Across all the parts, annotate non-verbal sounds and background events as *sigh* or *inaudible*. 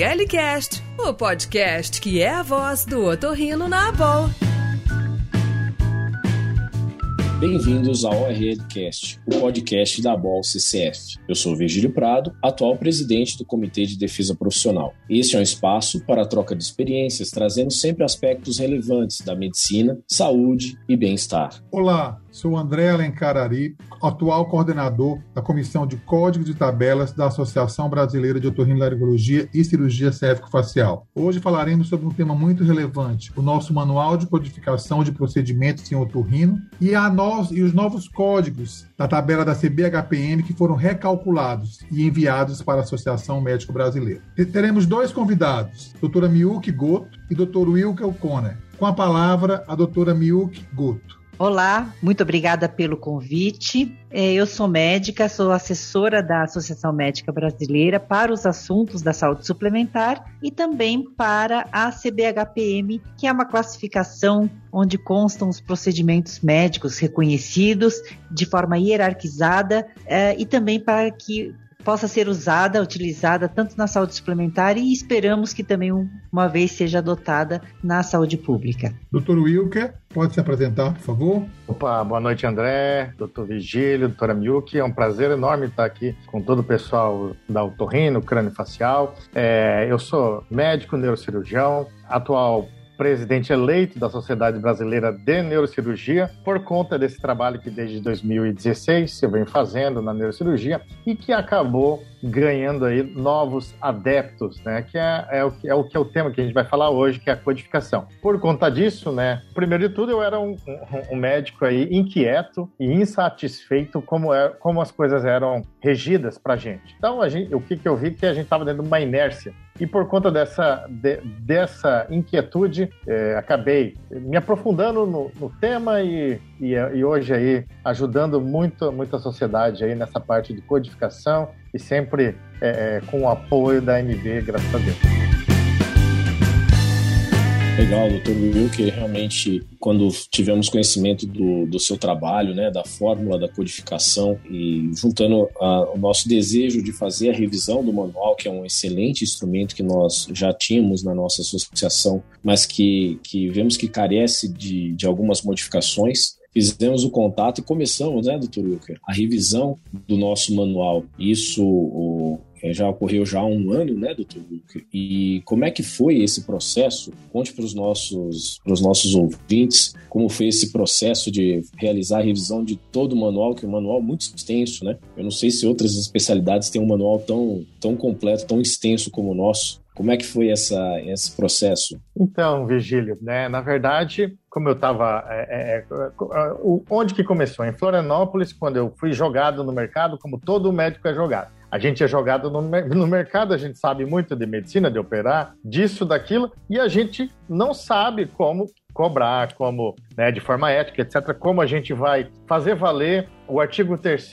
ORLcast, o podcast que é a voz do otorrino na Abol. Bem-vindos ao ORLcast, o podcast da BOL CCF. Eu sou Virgílio Prado, atual presidente do Comitê de Defesa Profissional. Este é um espaço para a troca de experiências, trazendo sempre aspectos relevantes da medicina, saúde e bem-estar. Olá, Sou André Alencar Ari, atual coordenador da Comissão de Códigos e Tabelas da Associação Brasileira de Otorrinolaringologia e Cirurgia Cérvico-Facial. Hoje falaremos sobre um tema muito relevante, o nosso Manual de Codificação de Procedimentos em Otorrino e, a nós, e os novos códigos da tabela da CBHPM que foram recalculados e enviados para a Associação Médico Brasileira. Teremos dois convidados, doutora Miyuki Goto e doutor Wilker Conner. Com a palavra, a doutora Miyuki Goto. Olá, muito obrigada pelo convite. É, eu sou médica, sou assessora da Associação Médica Brasileira para os assuntos da saúde suplementar e também para a CBHPM, que é uma classificação onde constam os procedimentos médicos reconhecidos de forma hierarquizada é, e também para que possa ser usada, utilizada tanto na saúde suplementar e esperamos que também uma vez seja adotada na saúde pública. Doutor Wilker, pode se apresentar, por favor? Opa, boa noite, André, doutor Vigílio, doutora Miyuki. É um prazer enorme estar aqui com todo o pessoal da Otorrino, Crânio Facial. É, eu sou médico neurocirurgião, atual presidente eleito da Sociedade Brasileira de Neurocirurgia, por conta desse trabalho que desde 2016 eu venho fazendo na neurocirurgia e que acabou ganhando aí novos adeptos, né? Que é, é, o, é o que é o tema que a gente vai falar hoje, que é a codificação. Por conta disso, né? Primeiro de tudo, eu era um, um, um médico aí inquieto e insatisfeito como, é, como as coisas eram regidas para gente. Então, a gente, o que, que eu vi que a gente estava dentro de uma inércia e por conta dessa, de, dessa inquietude, é, acabei me aprofundando no, no tema e, e, e, hoje aí ajudando muito, muito a sociedade aí nessa parte de codificação e sempre é, é, com o apoio da MB, graças a Deus. Legal, doutor Will, que realmente, quando tivemos conhecimento do, do seu trabalho, né, da fórmula da codificação e juntando a, o nosso desejo de fazer a revisão do manual, que é um excelente instrumento que nós já tínhamos na nossa associação, mas que, que vemos que carece de, de algumas modificações, fizemos o contato e começamos, né, doutor Wilker, a revisão do nosso manual. Isso o, é, já ocorreu já há um ano, né, doutor Wilker? E como é que foi esse processo? Conte para os nossos, nossos ouvintes como foi esse processo de realizar a revisão de todo o manual, que é um manual muito extenso, né? Eu não sei se outras especialidades têm um manual tão, tão completo, tão extenso como o nosso. Como é que foi essa, esse processo? Então, Virgílio, né, na verdade, como eu estava. É, é, é onde que começou? Em Florianópolis, quando eu fui jogado no mercado, como todo médico é jogado. A gente é jogado no, no mercado, a gente sabe muito de medicina, de operar, disso, daquilo, e a gente não sabe como cobrar, como, né, de forma ética, etc., como a gente vai fazer valer o artigo 3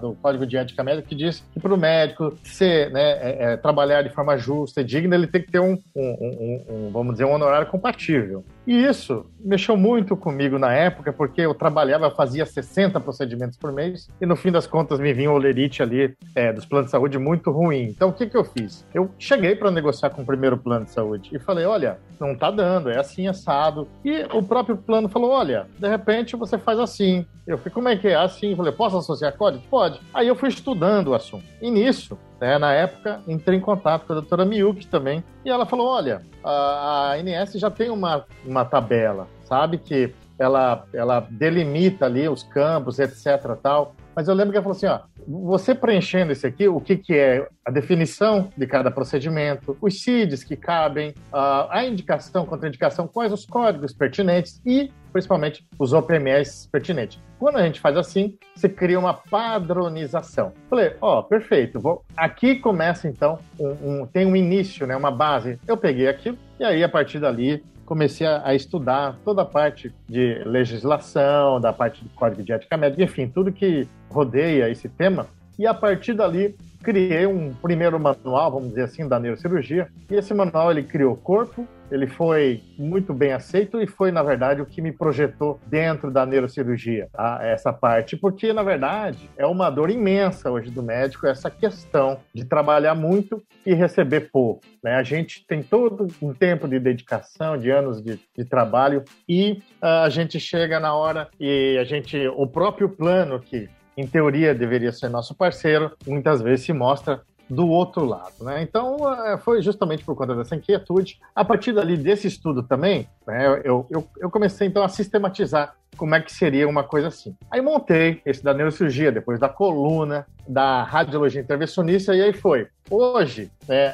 do Código de Ética Médica que diz que para o médico ser, né, é, é, trabalhar de forma justa e digna, ele tem que ter um, um, um, um, vamos dizer, um honorário compatível. E isso mexeu muito comigo na época, porque eu trabalhava, fazia 60 procedimentos por mês e no fim das contas me vinha o olerite ali é, dos planos de saúde muito ruim. Então o que, que eu fiz? Eu cheguei para negociar com o primeiro plano de saúde e falei: olha, não tá dando, é assim assado. E o próprio plano falou: olha, de repente você faz assim. Eu falei: como é que é? Assim. Eu falei: posso associar código? Pode. Aí eu fui estudando o assunto. E nisso, né, na época, entrei em contato com a doutora Miyuki também, e ela falou: olha, a, a ANS já tem uma, uma tabela, sabe? Que ela, ela delimita ali os campos, etc. tal. Mas eu lembro que ela falou assim: ó, você preenchendo esse aqui, o que, que é a definição de cada procedimento, os CIDs que cabem, a indicação, contraindicação, quais os códigos pertinentes e, principalmente, os OPMS pertinentes. Quando a gente faz assim, você cria uma padronização. Falei, ó, oh, perfeito, vou... aqui começa então, um, um, tem um início, né, uma base. Eu peguei aquilo e aí, a partir dali, comecei a, a, estudar toda a parte de legislação, da parte do código de ética médica, enfim, tudo que rodeia esse tema. E a partir dali, criei um primeiro manual, vamos dizer assim, da neurocirurgia. E esse manual ele criou corpo, ele foi muito bem aceito e foi, na verdade, o que me projetou dentro da neurocirurgia, tá? essa parte, porque, na verdade, é uma dor imensa hoje do médico essa questão de trabalhar muito e receber pouco. Né? A gente tem todo um tempo de dedicação, de anos de, de trabalho e uh, a gente chega na hora e a gente, o próprio plano que em teoria deveria ser nosso parceiro, muitas vezes se mostra do outro lado. Né? Então, é, foi justamente por conta dessa inquietude. A partir dali desse estudo também, né, eu, eu, eu, comecei então a sistematizar como é que seria uma coisa assim. Aí montei esse da neurocirurgia, depois da coluna, da radiologia intervencionista, e aí foi. Hoje, é,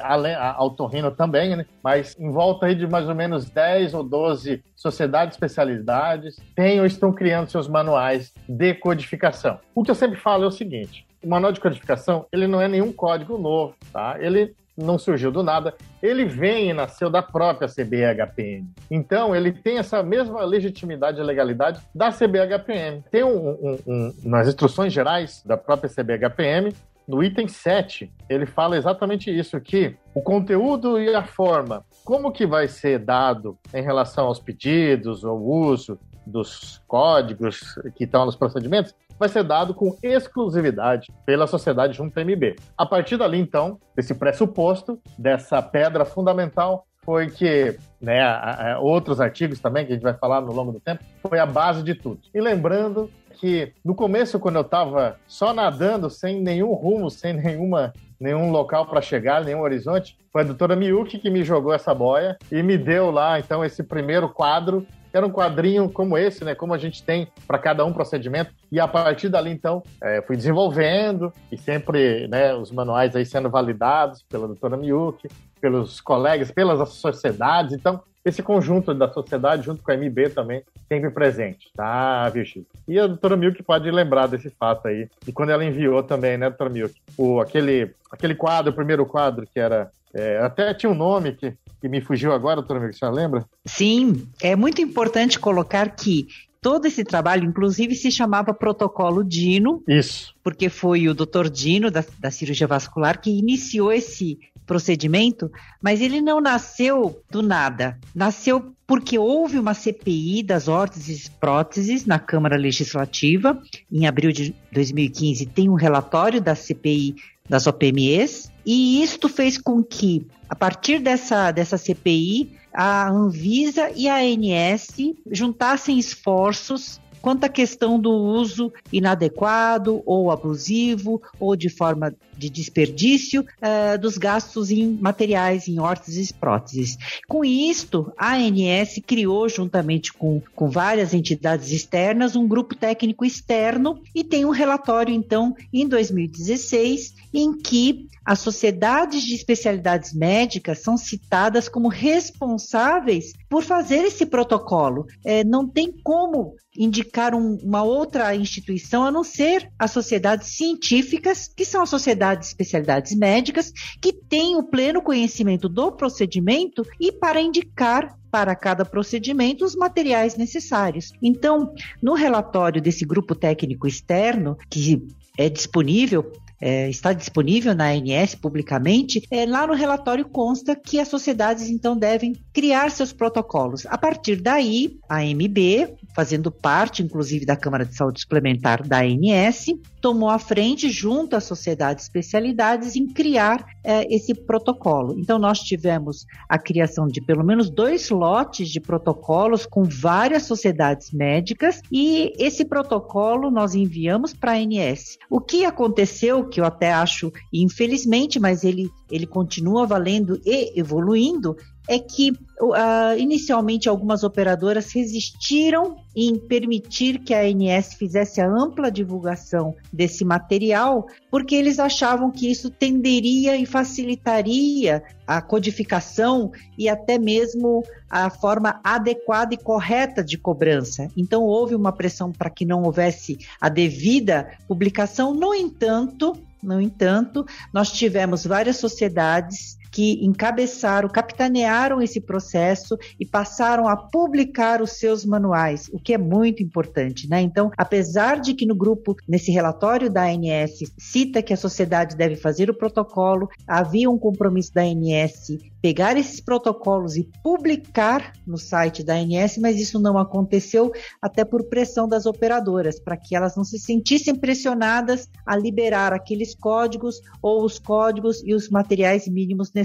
Autorrino também, né, mas em volta aí de mais ou menos 10 ou 12 sociedades especialidades, têm ou estão criando seus manuais de codificação. O que eu sempre falo é o seguinte, o manual de codificação, ele não é nenhum código novo, tá? Ele não surgiu do nada, ele vem e nasceu da própria CBHPM. Então, ele tem essa mesma legitimidade e legalidade da CBHPM. Tem um, um, um, nas instruções gerais da própria CBHPM, no item 7, ele fala exatamente isso, que o conteúdo e a forma, como que vai ser dado em relação aos pedidos, ao uso dos códigos que estão nos procedimentos, vai ser dado com exclusividade pela sociedade junto MB. A partir dali, então, desse pressuposto, dessa pedra fundamental, foi que, né, a, a, outros artigos também, que a gente vai falar no longo do tempo, foi a base de tudo. E lembrando que no começo, quando eu estava só nadando, sem nenhum rumo, sem nenhuma nenhum local para chegar, nenhum horizonte. Foi a doutora Miyuki que me jogou essa boia e me deu lá, então, esse primeiro quadro era um quadrinho como esse, né? Como a gente tem para cada um procedimento. E a partir dali, então, é, fui desenvolvendo e sempre né, os manuais aí sendo validados pela doutora Miyuki, pelos colegas, pelas sociedades. Então, esse conjunto da sociedade, junto com a MB também, sempre presente, tá, Virgílio? E a doutora Milk pode lembrar desse fato aí. E quando ela enviou também, né, doutora Milk? O, aquele, aquele quadro, o primeiro quadro, que era. É, até tinha um nome que, que me fugiu agora, doutora Milk, você lembra? Sim, é muito importante colocar que todo esse trabalho, inclusive, se chamava Protocolo Dino. Isso. Porque foi o doutor Dino, da, da cirurgia vascular, que iniciou esse procedimento, mas ele não nasceu do nada. Nasceu porque houve uma CPI das órteses e próteses na Câmara Legislativa. Em abril de 2015, tem um relatório da CPI das OPMEs, e isto fez com que, a partir dessa, dessa CPI, a Anvisa e a ANS juntassem esforços quanto à questão do uso inadequado ou abusivo ou de forma de desperdício uh, dos gastos em materiais, em órteses e próteses. Com isto, a ANS criou, juntamente com, com várias entidades externas, um grupo técnico externo e tem um relatório, então, em 2016, em que as sociedades de especialidades médicas são citadas como responsáveis por fazer esse protocolo. É, não tem como indicar um, uma outra instituição a não ser as sociedades científicas, que são as sociedades de especialidades médicas, que têm o pleno conhecimento do procedimento e para indicar para cada procedimento os materiais necessários. Então, no relatório desse grupo técnico externo, que é disponível é, está disponível na ANS publicamente, é, lá no relatório consta que as sociedades então devem criar seus protocolos. A partir daí, a MB, fazendo parte inclusive da Câmara de Saúde Suplementar da ANS, tomou a frente junto às sociedades especialidades em criar é, esse protocolo. Então nós tivemos a criação de pelo menos dois lotes de protocolos com várias sociedades médicas e esse protocolo nós enviamos para a ANS. O que aconteceu que eu até acho, infelizmente, mas ele, ele continua valendo e evoluindo, é que uh, inicialmente algumas operadoras resistiram em permitir que a ANS fizesse a ampla divulgação desse material, porque eles achavam que isso tenderia e facilitaria a codificação e até mesmo a forma adequada e correta de cobrança. Então houve uma pressão para que não houvesse a devida publicação. No entanto, no entanto, nós tivemos várias sociedades que encabeçaram, capitanearam esse processo e passaram a publicar os seus manuais, o que é muito importante, né? Então, apesar de que no grupo, nesse relatório da ANS, cita que a sociedade deve fazer o protocolo, havia um compromisso da ANS pegar esses protocolos e publicar no site da ANS, mas isso não aconteceu até por pressão das operadoras, para que elas não se sentissem pressionadas a liberar aqueles códigos ou os códigos e os materiais mínimos necessários.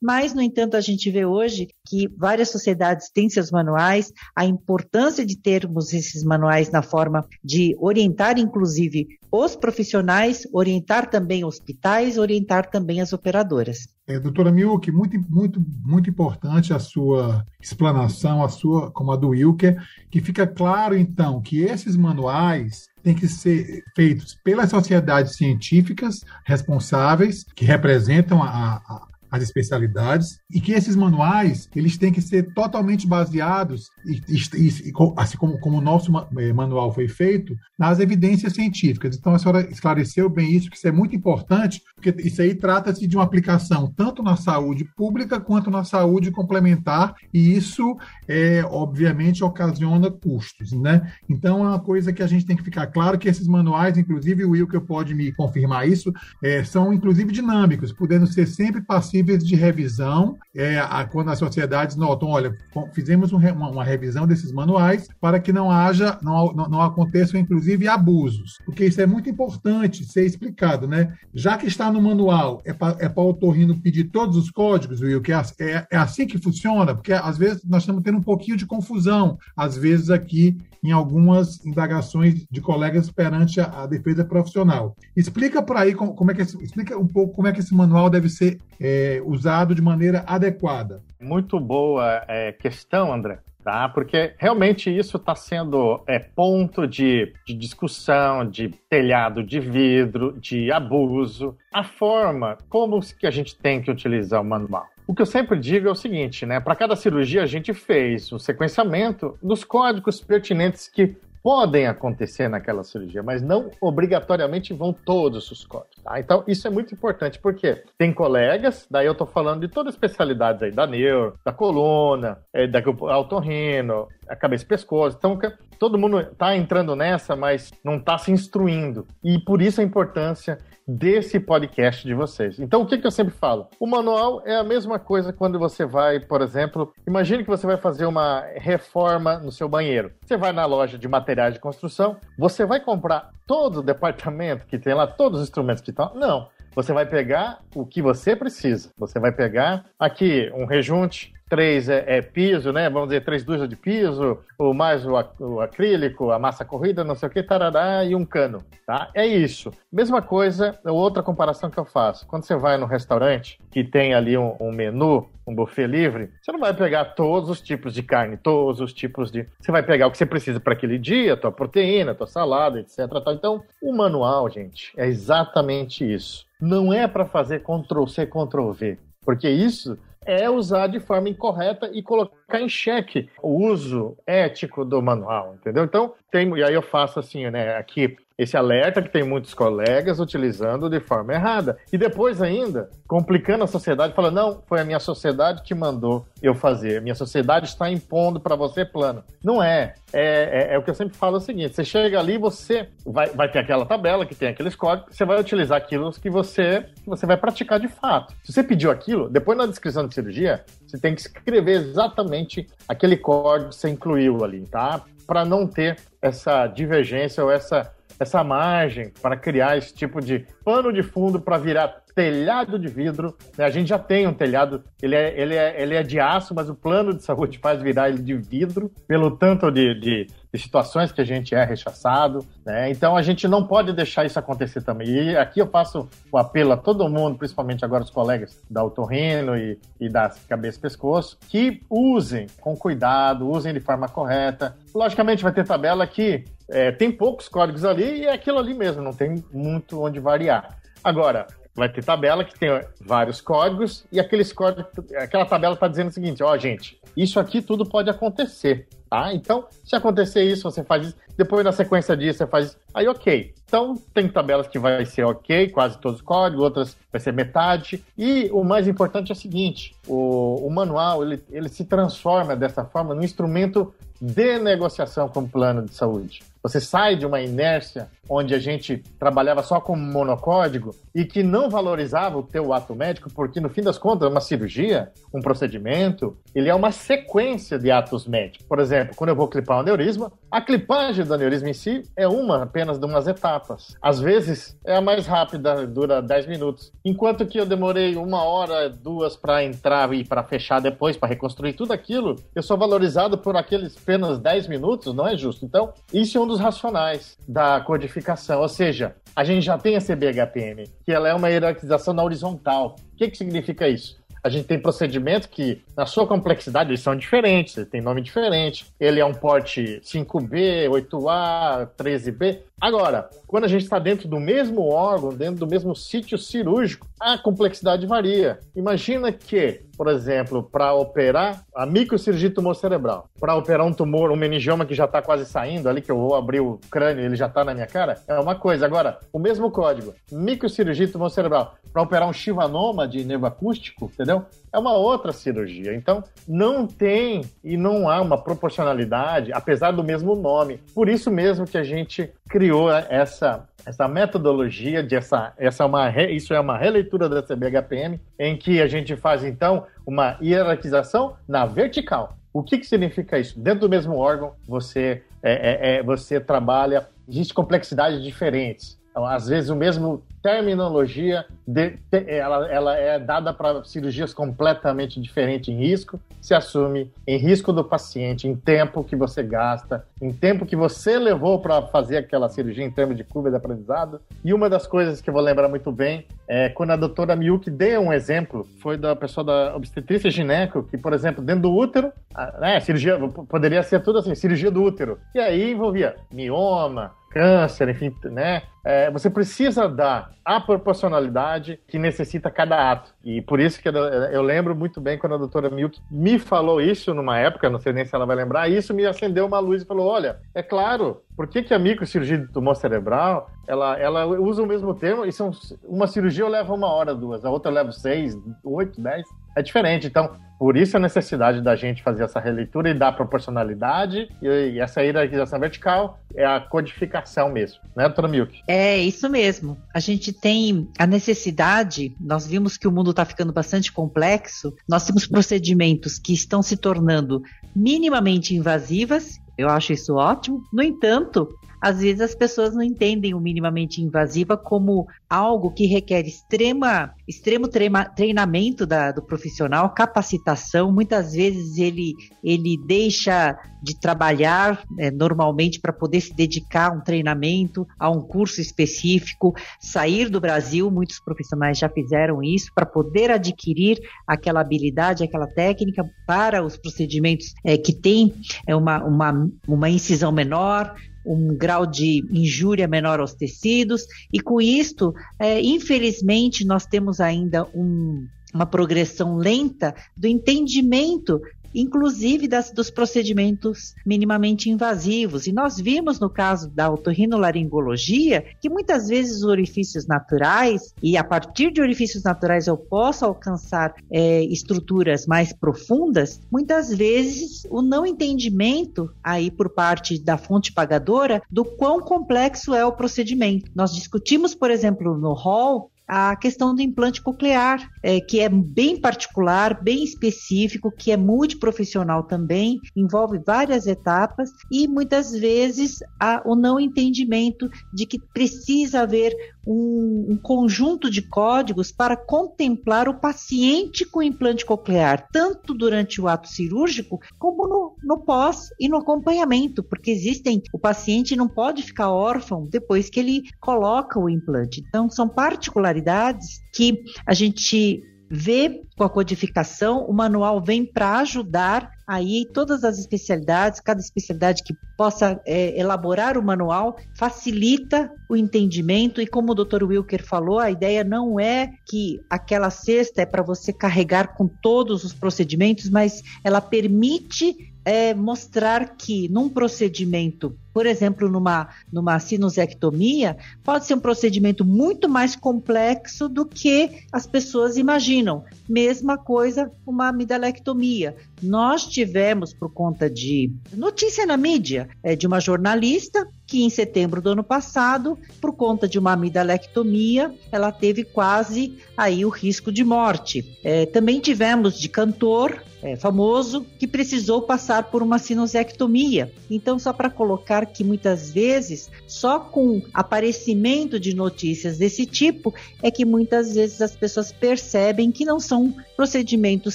Mas, no entanto, a gente vê hoje que várias sociedades têm seus manuais, a importância de termos esses manuais na forma de orientar, inclusive, os profissionais, orientar também hospitais, orientar também as operadoras. É, doutora Milk, muito, muito, muito importante a sua explanação, a sua, como a do Wilker, que fica claro, então, que esses manuais têm que ser feitos pelas sociedades científicas responsáveis, que representam a, a as especialidades e que esses manuais eles têm que ser totalmente baseados e, e, assim como, como o nosso eh, manual foi feito nas evidências científicas. Então a senhora esclareceu bem isso que isso é muito importante porque isso aí trata-se de uma aplicação tanto na saúde pública quanto na saúde complementar e isso é, obviamente ocasiona custos, né? Então é uma coisa que a gente tem que ficar claro que esses manuais, inclusive o Wilker pode me confirmar isso, é, são inclusive dinâmicos, podendo ser sempre passíveis níveis de revisão, é, a, quando as sociedades notam, olha, fizemos um, uma, uma, revisão desses manuais para que não haja, não, não, não aconteçam, inclusive, abusos, porque isso é muito importante ser explicado, né? Já que está no manual, é para é o otorrino pedir todos os códigos, Will, que é, é, é assim que funciona, porque às vezes nós estamos tendo um pouquinho de confusão, às vezes aqui em algumas indagações de colegas perante a, a defesa profissional. Explica por aí como, como, é que explica um pouco como é que esse manual deve ser é, usado de maneira adequada. Muito boa é, questão, André. Tá? Porque realmente isso está sendo é, ponto de, de discussão, de telhado de vidro, de abuso. A forma como que a gente tem que utilizar o manual. O que eu sempre digo é o seguinte, né? Para cada cirurgia a gente fez o sequenciamento dos códigos pertinentes que podem acontecer naquela cirurgia, mas não obrigatoriamente vão todos os códigos. Tá? Então, isso é muito importante, porque tem colegas, daí eu estou falando de todas as especialidades aí, da neuro, da coluna, é, da autorrino, a cabeça e pescoço. Então, todo mundo está entrando nessa, mas não está se instruindo. E por isso a importância desse podcast de vocês. Então, o que, que eu sempre falo? O manual é a mesma coisa quando você vai, por exemplo, imagine que você vai fazer uma reforma no seu banheiro. Você vai na loja de materiais de construção, você vai comprar todo o departamento que tem lá, todos os instrumentos que estão. Não. Você vai pegar o que você precisa. Você vai pegar aqui um rejunte, três é, é, piso, né? Vamos dizer, três dúzias de piso, ou mais o, o, acrílico, a massa corrida, não sei o que, tarará, e um cano, tá? É isso. Mesma coisa, outra comparação que eu faço. Quando você vai no restaurante, que tem ali um, um menu, um buffet livre, você não vai pegar todos os tipos de carne, todos os tipos de... Você vai pegar o que você precisa para aquele dia, tua proteína, tua salada, etc. Então, o manual, gente, é exatamente isso. Não é para fazer Ctrl-C, Ctrl-V, porque isso é usar de forma incorreta e colocar em xeque o uso ético do manual, entendeu? Então, tem, e aí eu faço assim, né, aqui esse alerta que tem muitos colegas utilizando de forma errada. E depois ainda, complicando a sociedade, falando, não, foi a minha sociedade que mandou eu fazer. Minha sociedade está impondo para você plano. Não é. É, é. é, o que eu sempre falo é o seguinte: você chega ali, você vai, vai ter aquela tabela que tem aqueles códigos, você vai utilizar aquilo que você, você vai praticar de fato. Se você pediu aquilo, depois na descrição de cirurgia, você tem que escrever exatamente aquele código que você incluiu ali, tá? Para não ter essa divergência ou essa essa margem para criar esse tipo de pano de fundo para virar telhado de vidro. Né? A gente já tem um telhado, ele é, ele, é, ele é de aço, mas o plano de saúde faz virar ele de vidro, pelo tanto de, de, de situações que a gente é rechaçado. Né? Então a gente não pode deixar isso acontecer também. E aqui eu faço o apelo a todo mundo, principalmente agora os colegas da Autorrino e, e da Cabeça e Pescoço, que usem com cuidado, usem de forma correta. Logicamente vai ter tabela que é, tem poucos códigos ali e é aquilo ali mesmo, não tem muito onde variar. Agora, vai ter tabela que tem vários códigos e aqueles códigos, aquela tabela está dizendo o seguinte, ó, gente, isso aqui tudo pode acontecer, tá? Então, se acontecer isso, você faz isso. Depois na sequência disso você faz. Aí, ok. Então, tem tabelas que vai ser ok, quase todos os códigos, outras vai ser metade. E o mais importante é o seguinte: o, o manual ele, ele se transforma dessa forma num instrumento de negociação com o plano de saúde. Você sai de uma inércia onde a gente trabalhava só com monocódigo e que não valorizava o teu ato médico, porque no fim das contas, uma cirurgia, um procedimento, ele é uma sequência de atos médicos. Por exemplo, quando eu vou clipar um aneurisma, a clipagem do aneurisma em si é uma apenas de umas etapas. Às vezes é a mais rápida, dura 10 minutos. Enquanto que eu demorei uma hora, duas para entrar e para fechar depois, para reconstruir tudo aquilo, eu sou valorizado por aqueles apenas 10 minutos, não é justo. Então, isso é um dos racionais da codificação, ou seja, a gente já tem a CBHPM, que ela é uma hierarquização na horizontal. O que, que significa isso? A gente tem procedimentos que, na sua complexidade, eles são diferentes, ele tem nome diferente. Ele é um porte 5B, 8A, 13B. Agora, quando a gente está dentro do mesmo órgão, dentro do mesmo sítio cirúrgico, a complexidade varia. Imagina que, por exemplo, para operar a microcirurgia tumor cerebral, para operar um tumor, um meningioma que já está quase saindo ali, que eu vou abrir o crânio e ele já está na minha cara, é uma coisa. Agora, o mesmo código, microcirurgia tumor cerebral, para operar um chivanoma de nervo acústico, entendeu? É uma outra cirurgia. Então, não tem e não há uma proporcionalidade, apesar do mesmo nome. Por isso mesmo que a gente criou essa essa metodologia de essa, essa é uma re, isso é uma releitura da CBHPM em que a gente faz então uma hierarquização na vertical. O que, que significa isso? Dentro do mesmo órgão você é, é, é você trabalha existe complexidades diferentes. Então, às vezes o mesmo terminologia de, ela, ela é dada para cirurgias completamente diferentes em risco, se assume em risco do paciente, em tempo que você gasta, em tempo que você levou para fazer aquela cirurgia em termos de curva de aprendizado. E uma das coisas que eu vou lembrar muito bem é quando a doutora Miyuki deu um exemplo, foi da pessoa da obstetrícia gineco, que, por exemplo, dentro do útero, né, cirurgia poderia ser tudo assim, cirurgia do útero. E aí envolvia mioma, câncer, enfim, né? É, você precisa dar a proporcionalidade que necessita cada ato. E por isso que eu lembro muito bem quando a doutora Milk me falou isso numa época, não sei nem se ela vai lembrar, isso me acendeu uma luz e falou: olha, é claro, por que, que a microcirurgia de tumor cerebral ela, ela usa o mesmo termo e são, uma cirurgia leva uma hora, duas, a outra leva seis, oito, dez. É diferente. Então, por isso a necessidade da gente fazer essa releitura e dar proporcionalidade e, e essa hierarquização vertical é a codificação mesmo, né, doutora Milk? É, isso mesmo. A gente tem a necessidade, nós vimos que o mundo está ficando bastante complexo, nós temos procedimentos que estão se tornando minimamente invasivas, eu acho isso ótimo. No entanto, às vezes as pessoas não entendem o minimamente invasiva como algo que requer extrema, extremo treinamento da, do profissional, capacitação. Muitas vezes ele, ele deixa de trabalhar é, normalmente para poder se dedicar a um treinamento, a um curso específico, sair do Brasil. Muitos profissionais já fizeram isso para poder adquirir aquela habilidade, aquela técnica para os procedimentos é, que têm é, uma, uma, uma incisão menor, um grau de injúria menor aos tecidos, e com isto, é, infelizmente, nós temos ainda um, uma progressão lenta do entendimento inclusive das, dos procedimentos minimamente invasivos. E nós vimos no caso da otorrinolaringologia que muitas vezes os orifícios naturais, e a partir de orifícios naturais eu posso alcançar é, estruturas mais profundas, muitas vezes o não entendimento aí por parte da fonte pagadora do quão complexo é o procedimento. Nós discutimos, por exemplo, no hall a questão do implante coclear, é, que é bem particular, bem específico, que é multiprofissional também, envolve várias etapas e muitas vezes há o não entendimento de que precisa haver um, um, conjunto de códigos para contemplar o paciente com implante coclear, tanto durante o ato cirúrgico como no, no pós e no acompanhamento, porque existem, o paciente não pode ficar órfão depois que ele coloca o implante. Então, são particularidades que a gente vê com a codificação, o manual vem para ajudar aí todas as especialidades, cada especialidade que possa é, elaborar o manual, facilita o entendimento e como o Dr. Wilker falou, a ideia não é que aquela cesta é para você carregar com todos os procedimentos, mas ela permite é, mostrar que num procedimento por exemplo, numa, numa sinusectomia, pode ser um procedimento muito mais complexo do que as pessoas imaginam. Mesma coisa uma amidalectomia. Nós tivemos, por conta de notícia na mídia, é, de uma jornalista que em setembro do ano passado, por conta de uma amidalectomia, ela teve quase aí o risco de morte. É, também tivemos de cantor é, famoso que precisou passar por uma sinusectomia. Então, só para colocar que muitas vezes, só com aparecimento de notícias desse tipo, é que muitas vezes as pessoas percebem que não são procedimentos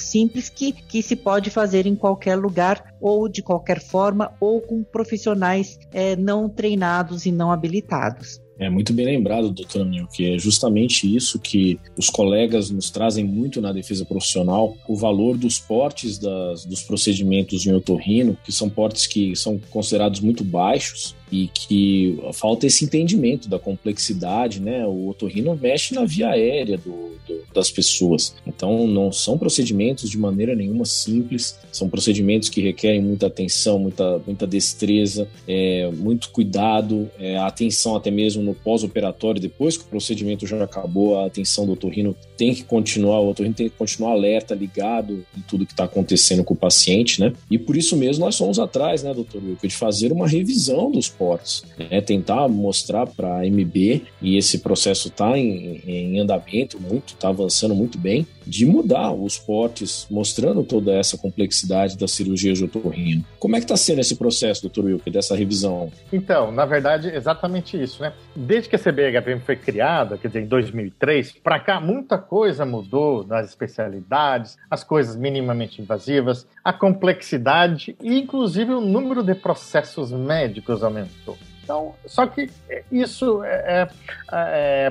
simples que, que se pode fazer em qualquer lugar ou de qualquer forma ou com profissionais é, não treinados e não habilitados. É muito bem lembrado, doutor Amil, que é justamente isso que os colegas nos trazem muito na defesa profissional, o valor dos portes das, dos procedimentos em otorrino, que são portes que são considerados muito baixos, e que falta esse entendimento da complexidade, né? O otorrino mexe na via aérea do, do, das pessoas. Então, não são procedimentos de maneira nenhuma simples, são procedimentos que requerem muita atenção, muita, muita destreza, é, muito cuidado, é, atenção até mesmo no pós-operatório, depois que o procedimento já acabou, a atenção do otorrino tem que continuar, o otorrino tem que continuar alerta, ligado em tudo que está acontecendo com o paciente, né? E por isso mesmo nós fomos atrás, né, doutor Wilco, de fazer uma revisão dos portos, né? tentar mostrar para a MB, e esse processo está em, em, andamento muito, está avançando muito bem, de mudar os portes, mostrando toda essa complexidade da cirurgia de otorrino. Como é que está sendo esse processo, doutor Wilke, dessa revisão? Então, na verdade, exatamente isso, né? Desde que a CBHPM foi criada, quer dizer, em 2003, para cá, muita coisa mudou nas especialidades, as coisas minimamente invasivas, a complexidade e, inclusive, o número de processos médicos aumentou. Então, só que isso é, é, é,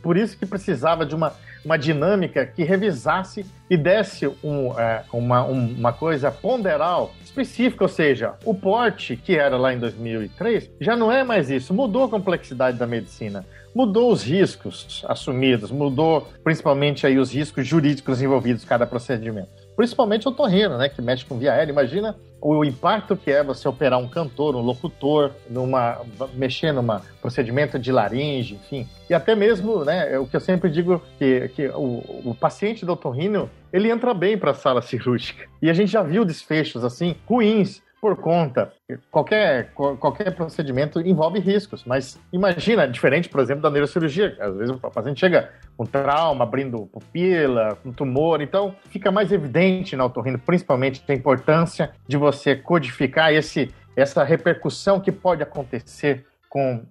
por isso que precisava de uma, uma dinâmica que revisasse e desse um, é, uma, uma coisa ponderal específica, ou seja, o porte que era lá em 2003 já não é mais isso, mudou a complexidade da medicina mudou os riscos assumidos, mudou principalmente aí os riscos jurídicos envolvidos em cada procedimento. Principalmente o torrino, né, que mexe com via aérea. Imagina o impacto que é você operar um cantor, um locutor, numa, mexer numa procedimento de laringe, enfim. E até mesmo, né, é o que eu sempre digo, que, que o, o paciente do otorrino, ele entra bem para a sala *laughs* cirúrgica. E a gente já viu desfechos, assim, ruins, por conta. Qualquer, qualquer procedimento envolve riscos, mas imagina, diferente, por exemplo, da neurocirurgia. Às vezes o paciente chega com trauma, abrindo pupila, com tumor, então fica mais evidente na otorrino, principalmente, a importância de você codificar esse, essa repercussão que pode acontecer com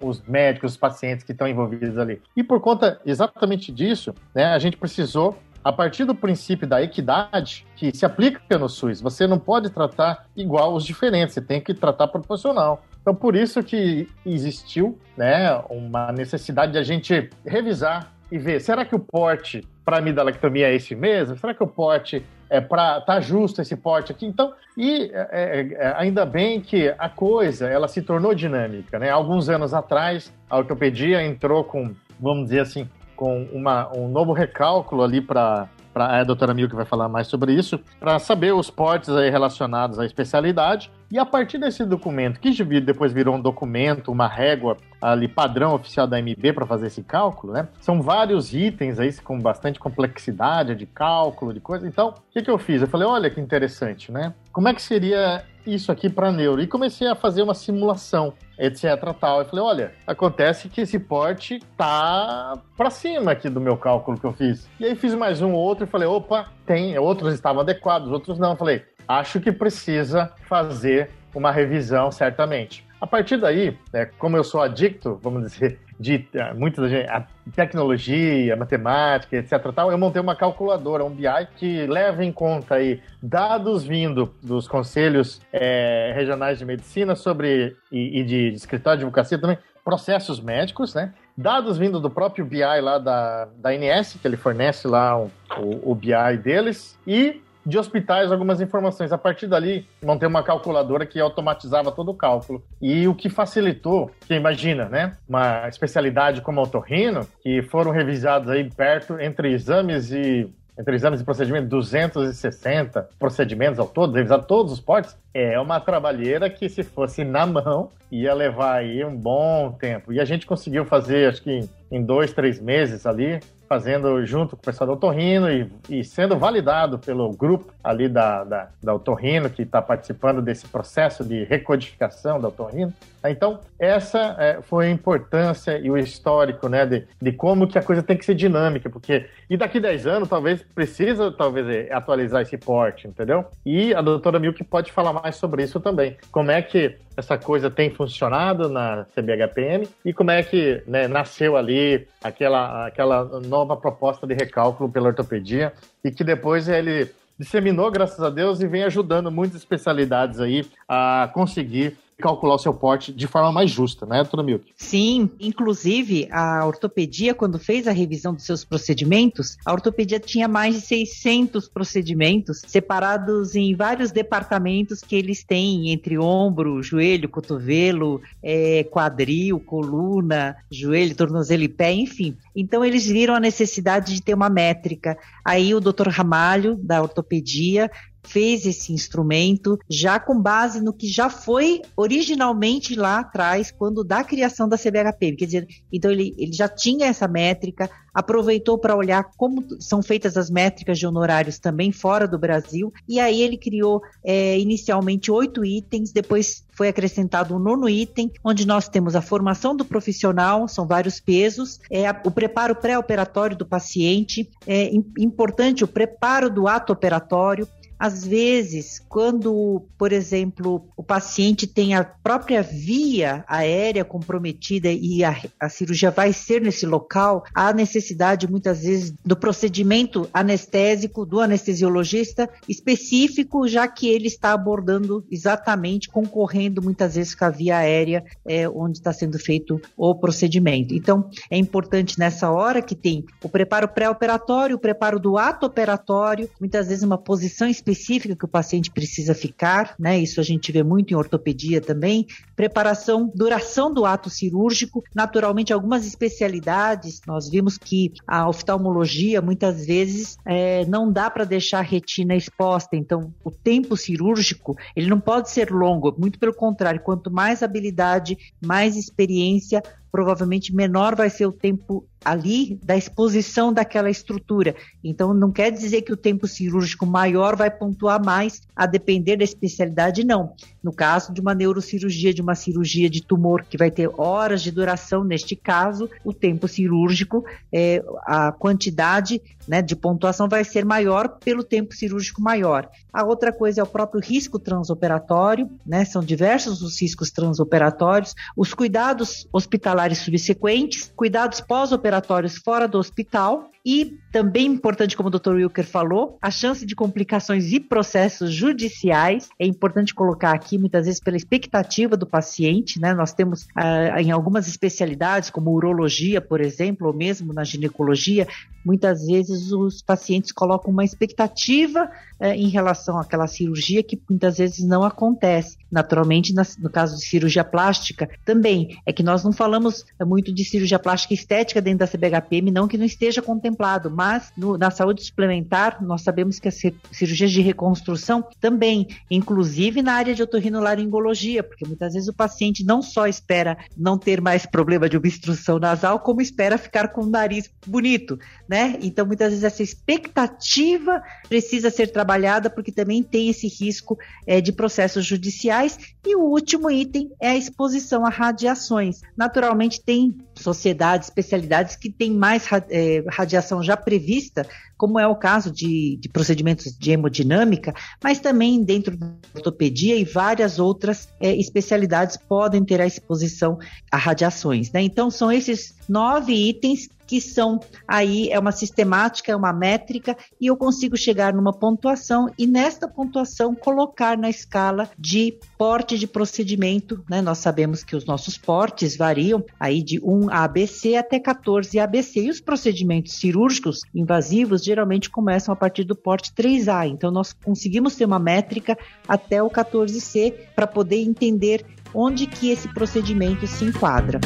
os médicos, os pacientes que estão envolvidos ali. E por conta exatamente disso, né, a gente precisou a partir do princípio da equidade que se aplica no SUS. Você não pode tratar igual os diferentes, você tem que tratar proporcional. Então, por isso que existiu né, uma necessidade de a gente revisar e ver, será que o porte para amidalactomia é esse mesmo? Será que o porte é para tá justo esse porte aqui? Então, e é, é, é, ainda bem que a coisa ela se tornou dinâmica, né? Alguns anos atrás, a ortopedia entrou com, vamos dizer assim, com uma, um novo recálculo ali para a doutora Mil que vai falar mais sobre isso, para saber os portes aí relacionados à especialidade. E a partir desse documento, que depois virou um documento, uma régua ali padrão oficial da MB para fazer esse cálculo, né? São vários itens aí com bastante complexidade de cálculo, de coisa. Então, o que, que eu fiz? Eu falei, olha que interessante, né? Como é que seria isso aqui para neuro? E comecei a fazer uma simulação etc. Tal. Eu falei, olha, acontece que esse porte tá para cima aqui do meu cálculo que eu fiz. E aí fiz mais um ou outro e falei, opa, tem. Outros estavam adequados, outros não. Eu falei, acho que precisa fazer uma revisão, certamente. A partir daí, né, como eu sou adicto, vamos dizer, de uh, muita gente, a tecnologia, matemática, etc. Tal, eu montei uma calculadora, um BI, que leva em conta aí dados vindo dos conselhos é, regionais de medicina sobre e, e de, de escritório de advocacia também, processos médicos, né? dados vindo do próprio BI lá da, da INS, que ele fornece lá o, o, o BI deles, e de hospitais algumas informações. A partir dali, montei uma calculadora que automatizava todo o cálculo. E o que facilitou, que imagina, né? Uma especialidade como otorrino, que foram revisados aí perto entre exames e entre exames e procedimentos, 260 procedimentos ao todo, revisar todos os portes, é uma trabalheira que, se fosse na mão, ia levar aí um bom tempo. E a gente conseguiu fazer, acho que em dois, três meses ali, fazendo junto com o pessoal do Otorrino e, e sendo validado pelo grupo ali da, da, da Otorrino, que está participando desse processo de recodificação da Otorrino. Então, essa é, foi a importância e o histórico, né, de, de como que a coisa tem que ser dinâmica, porque e daqui 10 anos talvez precisa talvez é, atualizar esse porte, entendeu? E a doutora Milk pode falar mais sobre isso também. Como é que essa coisa tem funcionado na CBHPM e como é que né, nasceu ali aquela, aquela nova proposta de recálculo pela ortopedia e que depois ele disseminou, graças a Deus, e vem ajudando muitas especialidades aí a conseguir calcular o seu porte de forma mais justa, né, doutora Milk? Sim, inclusive a ortopedia, quando fez a revisão dos seus procedimentos, a ortopedia tinha mais de 600 procedimentos separados em vários departamentos que eles têm, entre ombro, joelho, cotovelo, é, quadril, coluna, joelho, tornozelo e pé, enfim. Então eles viram a necessidade de ter uma métrica. Aí o Dr. Ramalho, da ortopedia, fez esse instrumento já com base no que já foi originalmente lá atrás, quando da criação da CBHP. Quer dizer, então ele, ele já tinha essa métrica, aproveitou para olhar como são feitas as métricas de honorários também fora do Brasil, e aí ele criou é, inicialmente oito itens, depois foi acrescentado um nono item, onde nós temos a formação do profissional, são vários pesos, é, o preparo pré-operatório do paciente, é importante o preparo do ato operatório, às vezes, quando, por exemplo, o paciente tem a própria via aérea comprometida e a, a cirurgia vai ser nesse local, há necessidade muitas vezes do procedimento anestésico do anestesiologista específico, já que ele está abordando exatamente, concorrendo muitas vezes com a via aérea é, onde está sendo feito o procedimento. Então, é importante nessa hora que tem o preparo pré-operatório, o preparo do ato operatório, muitas vezes uma posição específica específica que o paciente precisa ficar, né? Isso a gente vê muito em ortopedia também. Preparação, duração do ato cirúrgico. Naturalmente, algumas especialidades, nós vimos que a oftalmologia muitas vezes é, não dá para deixar a retina exposta. Então, o tempo cirúrgico ele não pode ser longo. Muito pelo contrário, quanto mais habilidade, mais experiência, provavelmente menor vai ser o tempo ali da exposição daquela estrutura. Então, não quer dizer que o tempo cirúrgico maior vai pontuar mais, a depender da especialidade, não. No caso de uma neurocirurgia, de uma cirurgia de tumor, que vai ter horas de duração, neste caso, o tempo cirúrgico, é, a quantidade né, de pontuação vai ser maior pelo tempo cirúrgico maior. A outra coisa é o próprio risco transoperatório, né, são diversos os riscos transoperatórios, os cuidados hospitalares subsequentes, cuidados pós-operatórios fora do hospital e também importante, como o Dr. Wilker falou, a chance de complicações e processos judiciais. É importante colocar aqui, muitas vezes, pela expectativa do paciente, né? Nós temos ah, em algumas especialidades, como urologia, por exemplo, ou mesmo na ginecologia, muitas vezes os pacientes colocam uma expectativa eh, em relação àquela cirurgia que muitas vezes não acontece. Naturalmente, no caso de cirurgia plástica, também é que nós não falamos muito de cirurgia plástica estética dentro da CBHPM, não que não esteja contemplado, mas no, na saúde suplementar, nós sabemos que as cirurgias de reconstrução também, inclusive na área de otorrinolaringologia, porque muitas vezes o paciente não só espera não ter mais problema de obstrução nasal, como espera ficar com o nariz bonito, né? Então, muitas vezes essa expectativa precisa ser trabalhada, porque também tem esse risco é, de processos judiciais. E o último item é a exposição a radiações. Naturalmente, tem sociedades, especialidades que têm mais é, radiação já prevista, como é o caso de, de, procedimentos de hemodinâmica, mas também dentro da ortopedia e várias outras é, especialidades podem ter a exposição a radiações. Né? Então, são esses nove itens que são aí é uma sistemática, é uma métrica e eu consigo chegar numa pontuação e nesta pontuação colocar na escala de porte de procedimento, né? Nós sabemos que os nossos portes variam aí de 1 ABC até 14 ABC e os procedimentos cirúrgicos invasivos geralmente começam a partir do porte 3A. Então nós conseguimos ter uma métrica até o 14C para poder entender onde que esse procedimento se enquadra.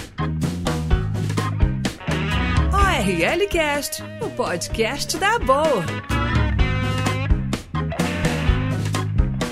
ORL Cast, o podcast da boa.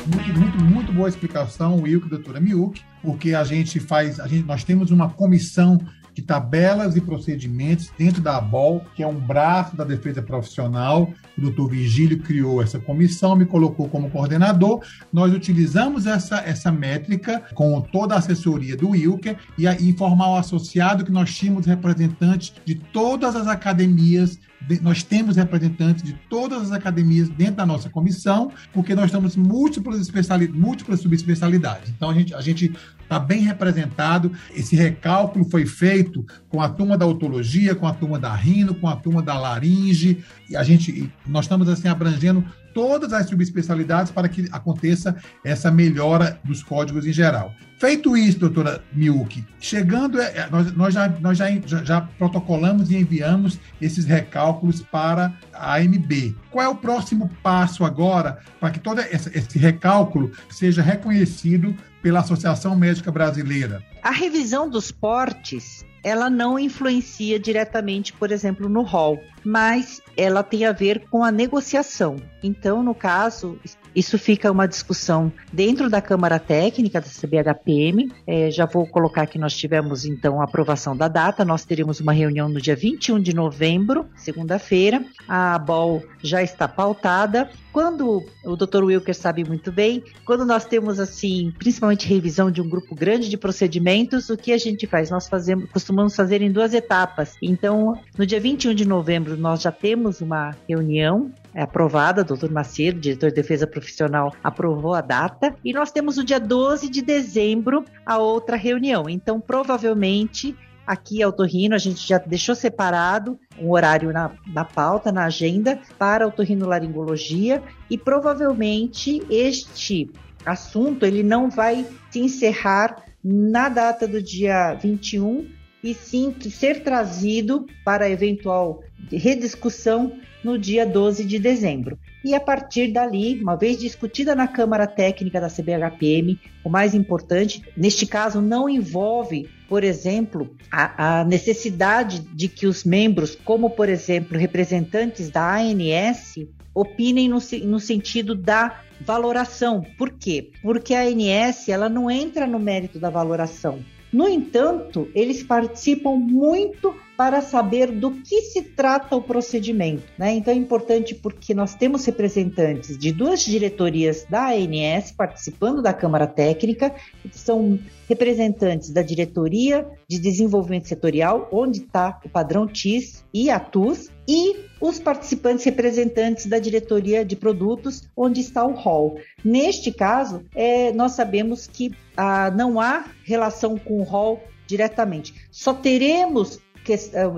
Muito, muito, muito boa explicação, Wilk, doutora Miuk, porque a gente faz, a gente, nós temos uma comissão de tabelas e procedimentos dentro da ABOL, que é um braço da defesa profissional. O doutor Vigílio criou essa comissão, me colocou como coordenador. Nós utilizamos essa, essa métrica com toda a assessoria do Wilker e informar o associado que nós tínhamos representantes de todas as academias nós temos representantes de todas as academias dentro da nossa comissão, porque nós temos múltiplas, especialidades, múltiplas subespecialidades. Então, a gente, a gente está bem representado. Esse recálculo foi feito com a turma da otologia, com a turma da rino, com a turma da laringe. E a gente, nós estamos assim abrangendo todas as subespecialidades para que aconteça essa melhora dos códigos em geral. Feito isso, doutora Miuki, chegando, é, é, nós, nós, já, nós já, já, protocolamos e enviamos esses recálculos para a AMB. Qual é o próximo passo agora para que todo esse recálculo seja reconhecido pela Associação Médica Brasileira? A revisão dos portes ela não influencia diretamente, por exemplo, no rol, mas ela tem a ver com a negociação. Então, no caso, isso fica uma discussão dentro da Câmara Técnica da CBHPM. É, já vou colocar que nós tivemos então a aprovação da data. Nós teremos uma reunião no dia 21 de novembro, segunda-feira. A BOL já está pautada. Quando o Dr. Wilker sabe muito bem, quando nós temos assim, principalmente revisão de um grupo grande de procedimentos, o que a gente faz? Nós fazemos, costumamos fazer em duas etapas. Então, no dia 21 de novembro, nós já temos uma reunião aprovada, doutor Macedo, diretor de defesa profissional, aprovou a data, e nós temos o dia 12 de dezembro a outra reunião. Então, provavelmente, aqui ao Torrino, a gente já deixou separado um horário na, na pauta, na agenda, para otorrinolaringologia, e provavelmente este assunto ele não vai se encerrar na data do dia 21, e sim ser trazido para eventual rediscussão no dia 12 de dezembro. E a partir dali, uma vez discutida na Câmara Técnica da CBHPM, o mais importante, neste caso, não envolve, por exemplo, a, a necessidade de que os membros, como por exemplo, representantes da ANS, opinem no, no sentido da valoração. Por quê? Porque a ANS ela não entra no mérito da valoração. No entanto, eles participam muito para saber do que se trata o procedimento. Né? Então é importante porque nós temos representantes de duas diretorias da ANS participando da Câmara Técnica, que são representantes da Diretoria de Desenvolvimento Setorial, onde está o padrão TIS e a TUS, e os participantes representantes da diretoria de produtos, onde está o hall. Neste caso, é, nós sabemos que ah, não há relação com o hall diretamente. Só teremos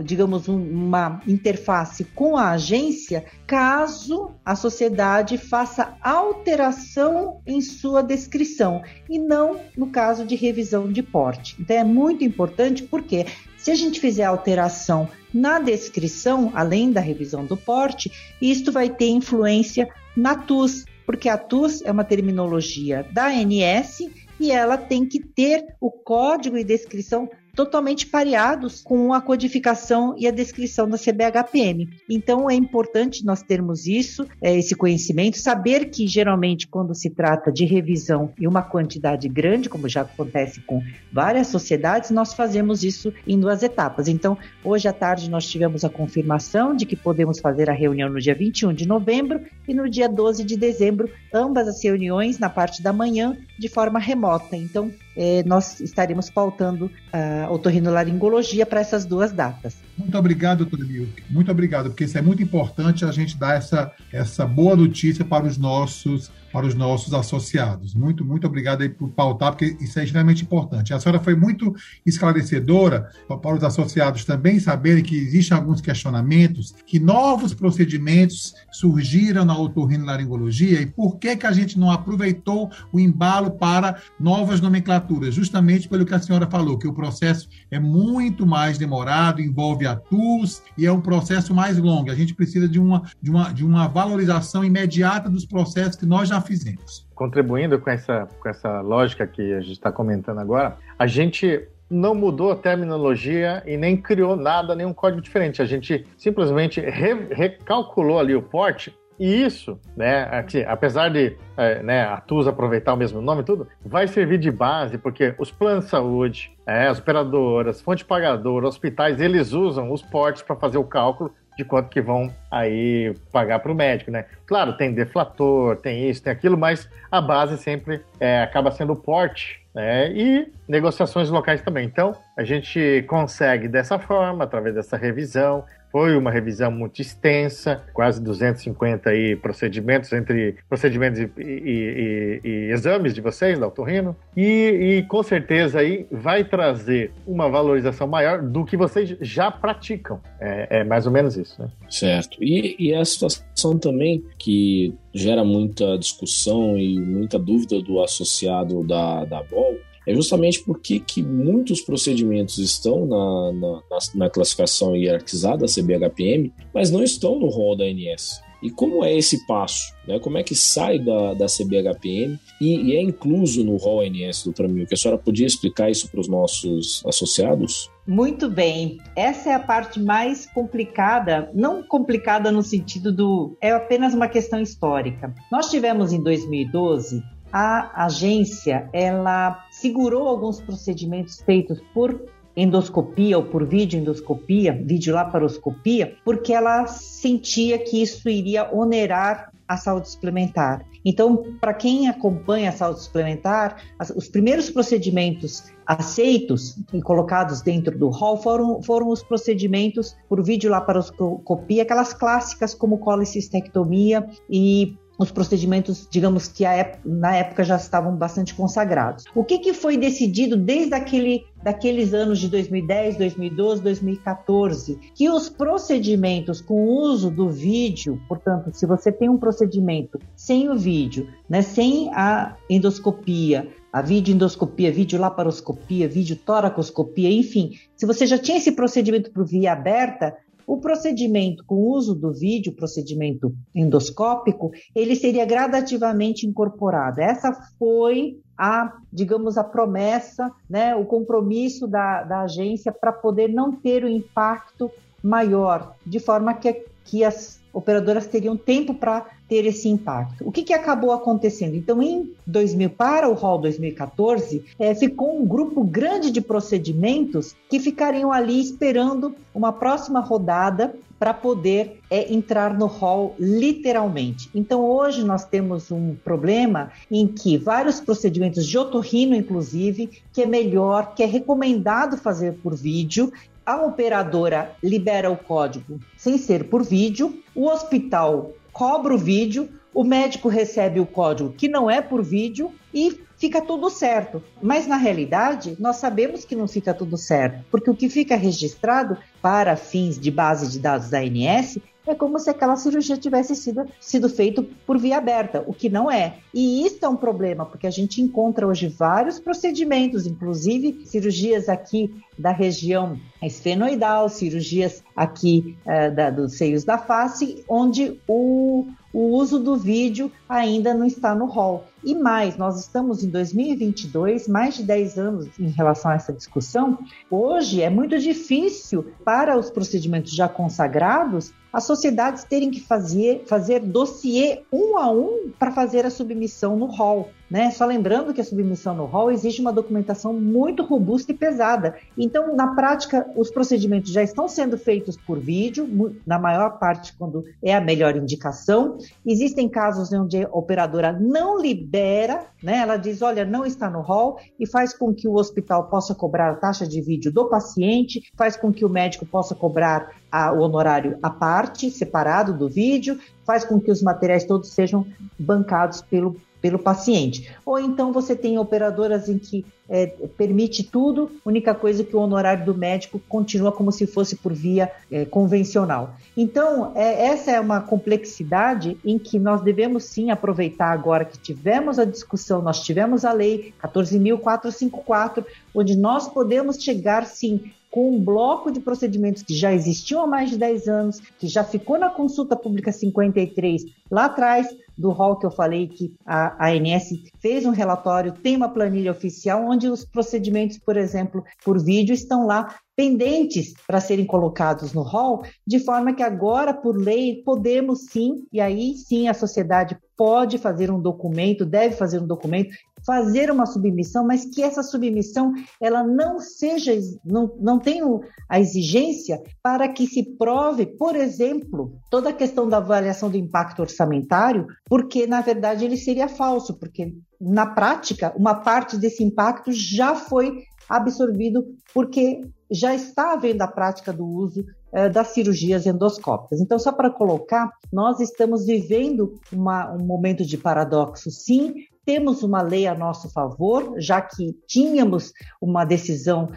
digamos, uma interface com a agência caso a sociedade faça alteração em sua descrição e não no caso de revisão de porte. Então é muito importante porque se a gente fizer alteração na descrição, além da revisão do porte, isto vai ter influência na TUS, porque a TUS é uma terminologia da ANS e ela tem que ter o código e descrição totalmente pareados com a codificação e a descrição da CBHPM. Então é importante nós termos isso, é, esse conhecimento, saber que geralmente quando se trata de revisão e uma quantidade grande, como já acontece com várias sociedades, nós fazemos isso em duas etapas. Então, hoje à tarde nós tivemos a confirmação de que podemos fazer a reunião no dia 21 de novembro e no dia 12 de dezembro, ambas as reuniões na parte da manhã de forma remota. Então, eh, nós estaremos pautando a otorrinolaringologia para essas duas datas. Muito obrigado, Milk. Muito obrigado, porque isso é muito importante a gente dar essa, essa boa notícia para os nossos para os nossos associados. Muito, muito obrigado aí por pautar, porque isso é extremamente importante. A senhora foi muito esclarecedora para os associados também saberem que existem alguns questionamentos, que novos procedimentos surgiram na otorrinolaringologia e por que, que a gente não aproveitou o embalo para novas nomenclaturas, justamente pelo que a senhora falou, que o processo é muito mais demorado, envolve a TUS e é um processo mais longo. A gente precisa de uma, de uma, de uma valorização imediata dos processos que nós já fizemos. Contribuindo com essa, com essa lógica que a gente está comentando agora, a gente não mudou a terminologia e nem criou nada, nenhum código diferente. A gente simplesmente re, recalculou ali o porte e isso, né, aqui, apesar de é, né, a TUS aproveitar o mesmo nome e tudo, vai servir de base, porque os planos de saúde, é, as operadoras, fonte pagadora, hospitais, eles usam os portes para fazer o cálculo de quanto que vão aí pagar para o médico, né? Claro, tem deflator, tem isso, tem aquilo, mas a base sempre é, acaba sendo o porte, né? E negociações locais também. Então, a gente consegue dessa forma, através dessa revisão, foi uma revisão muito extensa, quase 250 aí procedimentos, entre procedimentos e, e, e, e exames de vocês, da Autorrino, e, com certeza aí vai trazer uma valorização maior do que vocês já praticam. É, é mais ou menos isso, né? Certo. E, e a situação também que gera muita discussão e muita dúvida do associado da, da BOL é justamente porque que muitos procedimentos estão na, na, na classificação hierarquizada CBHPM, mas não estão no rol da ANS. E como é esse passo? Né? Como é que sai da, da CBHPM e, e é incluso no rol ANS, doutora Que A senhora podia explicar isso para os nossos associados? Muito bem. Essa é a parte mais complicada, não complicada no sentido do. é apenas uma questão histórica. Nós tivemos em 2012 a agência ela segurou alguns procedimentos feitos por endoscopia ou por videoendoscopia, videolaparoscopia, porque ela sentia que isso iria onerar a saúde suplementar. Então, para quem acompanha a saúde suplementar, os primeiros procedimentos aceitos e colocados dentro do hall foram, foram os procedimentos por videolaparoscopia, aquelas clássicas como colicistectomia e os procedimentos, digamos que na época já estavam bastante consagrados. O que, que foi decidido desde aquele, daqueles anos de 2010, 2012, 2014? Que os procedimentos com uso do vídeo, portanto, se você tem um procedimento sem o vídeo, né, sem a endoscopia, a videoendoscopia, videolaparoscopia, videotoracoscopia, enfim, se você já tinha esse procedimento por via aberta, o procedimento com uso do vídeo, procedimento endoscópico, ele seria gradativamente incorporado. Essa foi a, digamos, a promessa, né, o compromisso da, da agência para poder não ter o impacto maior, de forma que, que as operadoras teriam tempo para ter esse impacto. O que, que acabou acontecendo? Então, em 2000, para o Hall 2014, é, ficou um grupo grande de procedimentos que ficariam ali esperando uma próxima rodada para poder é, entrar no hall literalmente. Então hoje nós temos um problema em que vários procedimentos de otorrino, inclusive, que é melhor, que é recomendado fazer por vídeo, a operadora libera o código sem ser por vídeo, o hospital cobra o vídeo, o médico recebe o código que não é por vídeo e fica tudo certo. Mas na realidade, nós sabemos que não fica tudo certo, porque o que fica registrado para fins de base de dados da ANS é como se aquela cirurgia tivesse sido, sido feita por via aberta, o que não é. E isso é um problema, porque a gente encontra hoje vários procedimentos, inclusive cirurgias aqui da região esfenoidal, cirurgias aqui uh, da, dos seios da face, onde o, o uso do vídeo ainda não está no rol. E mais, nós estamos em 2022, mais de 10 anos em relação a essa discussão. Hoje é muito difícil para os procedimentos já consagrados as sociedades terem que fazer, fazer dossiê um a um para fazer a submissão no rol. Né? Só lembrando que a submissão no rol exige uma documentação muito robusta e pesada. Então, na prática, os procedimentos já estão sendo feitos por vídeo, na maior parte quando é a melhor indicação. Existem casos onde a operadora não libera né? Ela diz, olha, não está no rol e faz com que o hospital possa cobrar a taxa de vídeo do paciente, faz com que o médico possa cobrar a, o honorário à parte, separado do vídeo, faz com que os materiais todos sejam bancados pelo pelo paciente. Ou então você tem operadoras em que é, permite tudo, única coisa que o honorário do médico continua como se fosse por via é, convencional. Então, é, essa é uma complexidade em que nós devemos sim aproveitar agora que tivemos a discussão, nós tivemos a lei 14.454, onde nós podemos chegar sim com um bloco de procedimentos que já existiam há mais de 10 anos, que já ficou na consulta pública 53 lá atrás, do rol que eu falei que a ANS fez um relatório, tem uma planilha oficial onde os procedimentos, por exemplo, por vídeo estão lá pendentes para serem colocados no rol, de forma que agora, por lei, podemos sim, e aí sim a sociedade pode fazer um documento, deve fazer um documento, fazer uma submissão, mas que essa submissão ela não seja, não, não tenha a exigência para que se prove, por exemplo, toda a questão da avaliação do impacto orçamentário, porque na verdade ele seria falso, porque na prática uma parte desse impacto já foi absorvido porque já está havendo a prática do uso eh, das cirurgias endoscópicas. Então, só para colocar, nós estamos vivendo uma, um momento de paradoxo, sim, temos uma lei a nosso favor, já que tínhamos uma decisão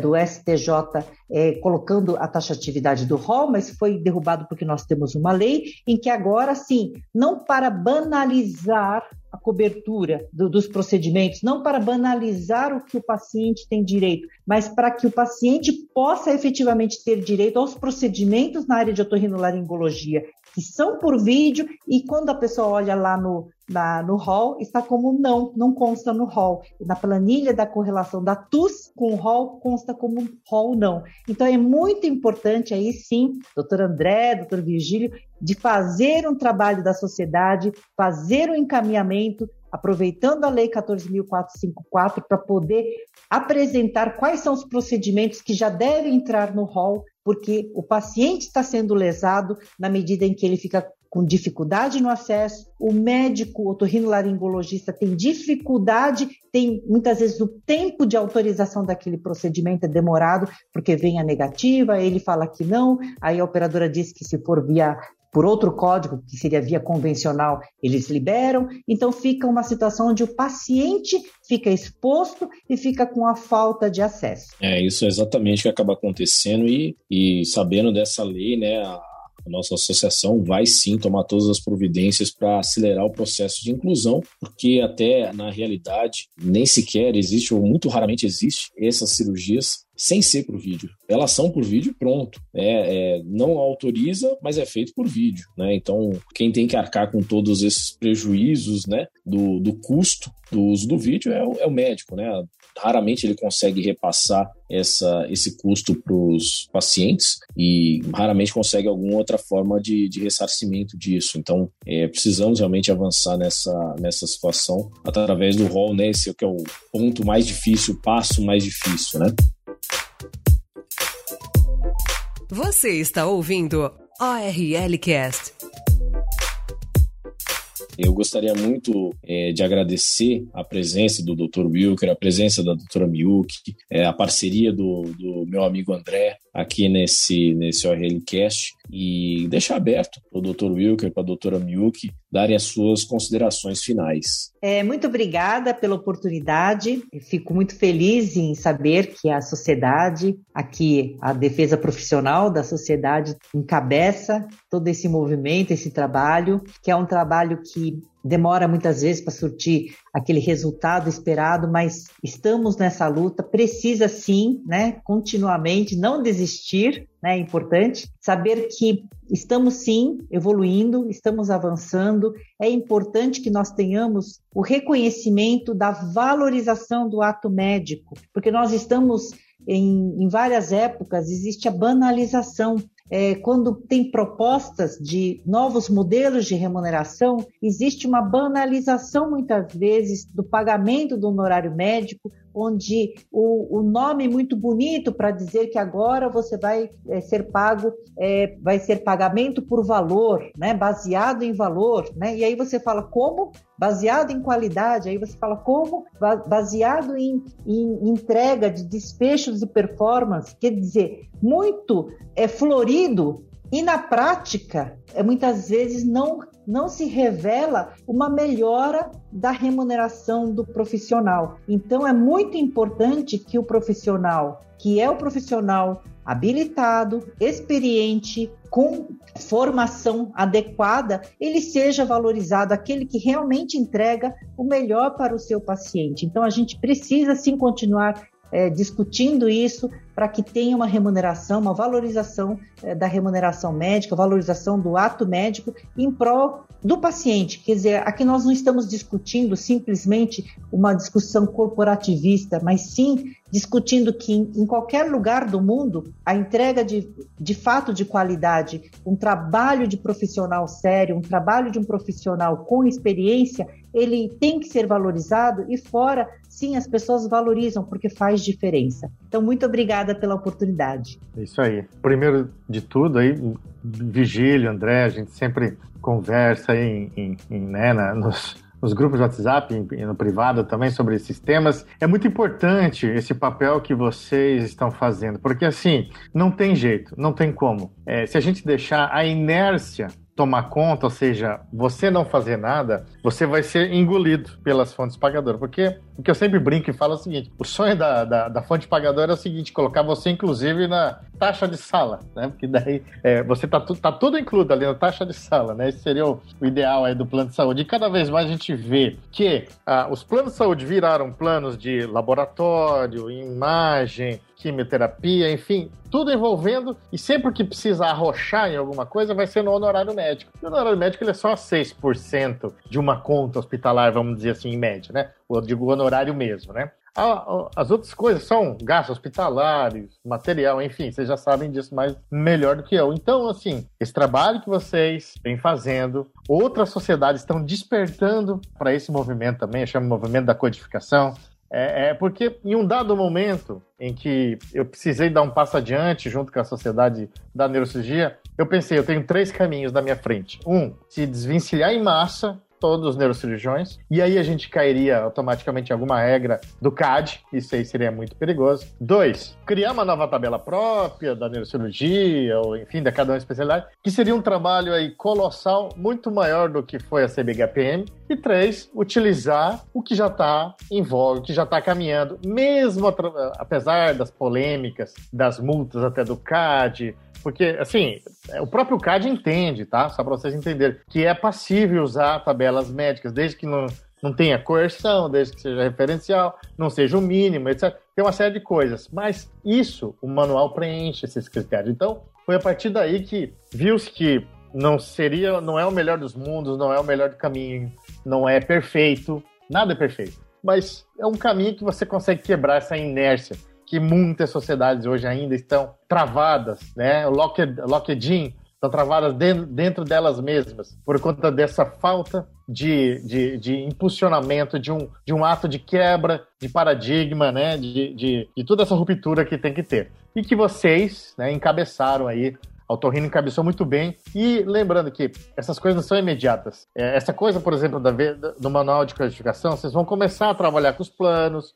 do STJ é, colocando a taxatividade do rol, mas foi derrubado porque nós temos uma lei em que agora sim, não para banalizar a cobertura do, dos procedimentos, não para banalizar o que o paciente tem direito, mas para que o paciente possa efetivamente ter direito aos procedimentos na área de otorrinolaringologia que são por vídeo e quando a pessoa olha lá no, na, no hall, está como não, não consta no hall. Na planilha da correlação da TUS com o hall, consta como hall não. Então é muito importante aí sim, doutor André, doutor Virgílio, de fazer um trabalho da sociedade, fazer um encaminhamento, aproveitando a Lei 14.454 para poder apresentar quais são os procedimentos que já devem entrar no hall porque o paciente está sendo lesado na medida em que ele fica com dificuldade no acesso, o médico otorrinolaringologista tem dificuldade, tem muitas vezes o tempo de autorização daquele procedimento é demorado, porque vem a negativa, ele fala que não, aí a operadora diz que se for via por outro código, que seria via convencional, eles liberam. Então fica uma situação onde o paciente fica exposto e fica com a falta de acesso. É, isso é exatamente o que acaba acontecendo e, e sabendo dessa lei, né, a, a nossa associação vai sim tomar todas as providências para acelerar o processo de inclusão, porque até na realidade nem sequer existe, ou muito raramente existe, essas cirurgias sem ser por vídeo. Elas são por vídeo pronto. É, é, não autoriza, mas é feito por vídeo. Né? Então, quem tem que arcar com todos esses prejuízos né, do, do custo do uso do vídeo é o, é o médico. Né? Raramente ele consegue repassar essa, esse custo para os pacientes e raramente consegue alguma outra forma de, de ressarcimento disso. Então, é, precisamos realmente avançar nessa, nessa situação através do rol, né? Esse é que é o ponto mais difícil, o passo mais difícil, né? Você está ouvindo ORL Cast. Eu gostaria muito é, de agradecer a presença do Dr. Wilker, a presença da doutora Miyuki, é, a parceria do, do, meu amigo André aqui nesse, nesse ORLcast e deixar aberto para o Dr. Wilker, para a doutora Miyuki darem as suas considerações finais. É, muito obrigada pela oportunidade. Eu fico muito feliz em saber que a sociedade, aqui a defesa profissional da sociedade encabeça todo esse movimento, esse trabalho, que é um trabalho que demora muitas vezes para surtir aquele resultado esperado, mas estamos nessa luta, precisa sim, né, continuamente não desistir, né, é importante. Saber que estamos sim evoluindo, estamos avançando, é importante que nós tenhamos o reconhecimento da valorização do ato médico, porque nós estamos em, em várias épocas existe a banalização é, quando tem propostas de novos modelos de remuneração, existe uma banalização muitas vezes do pagamento do honorário médico, onde o, o nome muito bonito para dizer que agora você vai é, ser pago, é, vai ser pagamento por valor, né? baseado em valor. Né? E aí você fala como? Baseado em qualidade, aí você fala como? Baseado em, em entrega de despechos e performance, quer dizer, muito é florido e na prática, é, muitas vezes não, não se revela uma melhora da remuneração do profissional. Então, é muito importante que o profissional, que é o profissional habilitado, experiente, com formação adequada, ele seja valorizado, aquele que realmente entrega o melhor para o seu paciente. Então, a gente precisa sim continuar é, discutindo isso para que tenha uma remuneração, uma valorização é, da remuneração médica, valorização do ato médico em prol do paciente. Quer dizer, aqui nós não estamos discutindo simplesmente uma discussão corporativista, mas sim discutindo que em qualquer lugar do mundo a entrega de, de fato de qualidade, um trabalho de profissional sério, um trabalho de um profissional com experiência, ele tem que ser valorizado e fora, sim, as pessoas valorizam porque faz diferença. Então, muito obrigada pela oportunidade. É isso aí. Primeiro de tudo, aí, Vigílio, André, a gente sempre conversa aí em, em, né, nos, nos grupos de WhatsApp e no privado também sobre esses temas. É muito importante esse papel que vocês estão fazendo, porque assim, não tem jeito, não tem como. É, se a gente deixar a inércia tomar conta, ou seja, você não fazer nada, você vai ser engolido pelas fontes pagadoras. Porque o que eu sempre brinco e falo é o seguinte: o sonho da, da, da fonte pagadora é o seguinte, colocar você, inclusive, na taxa de sala, né? Porque daí é, você tá, tu, tá tudo incluído ali na taxa de sala, né? Esse seria o, o, ideal aí do plano de saúde. E cada vez mais a gente vê que ah, os planos de saúde viraram planos de laboratório, imagem, quimioterapia, enfim, tudo envolvendo, e sempre que precisa arrochar em alguma coisa, vai ser no honorário médico. E o honorário médico ele é só 6% de uma conta hospitalar, vamos dizer assim, em média, né? Eu digo honorário mesmo, né? As outras coisas são gastos hospitalares, material, enfim, vocês já sabem disso mais melhor do que eu. Então, assim, esse trabalho que vocês vêm fazendo, outras sociedades estão despertando para esse movimento também, eu chamo movimento da codificação, é, é, porque em um dado momento em que eu precisei dar um passo adiante junto com a sociedade da neurocirurgia, eu pensei, eu tenho três caminhos na minha frente. Um, se desvencilhar em massa todos os neurocirurgiões, e aí a gente cairia automaticamente em alguma regra do CAD, isso aí seria muito perigoso. Dois, criar uma nova tabela própria da neurocirurgia, ou enfim, da cada uma especialidade, que seria um trabalho aí colossal, muito maior do que foi a CBHPM. E três, utilizar o que já está em voga, o que já está caminhando, mesmo apesar das polêmicas, das multas até do CAD, porque, assim, o próprio CAD entende, tá? Só para vocês entenderem, que é passível usar tabelas médicas, desde que não, não tenha coerção, desde que seja referencial, não seja o mínimo, etc. Tem uma série de coisas. Mas isso, o manual preenche esses critérios. Então, foi a partir daí que viu-se que não seria, não é o melhor dos mundos, não é o melhor caminho, não é perfeito, nada é perfeito. Mas é um caminho que você consegue quebrar essa inércia que muitas sociedades hoje ainda estão travadas, né? Locked, locked in, estão travadas dentro, dentro delas mesmas, por conta dessa falta de, de, de, impulsionamento, de um, de um ato de quebra de paradigma, né? De, de, de toda essa ruptura que tem que ter. E que vocês né, encabeçaram aí a Torrino encabeçou muito bem. E lembrando que essas coisas não são imediatas. É, essa coisa, por exemplo, da, do manual de codificação, vocês vão começar a trabalhar com os planos,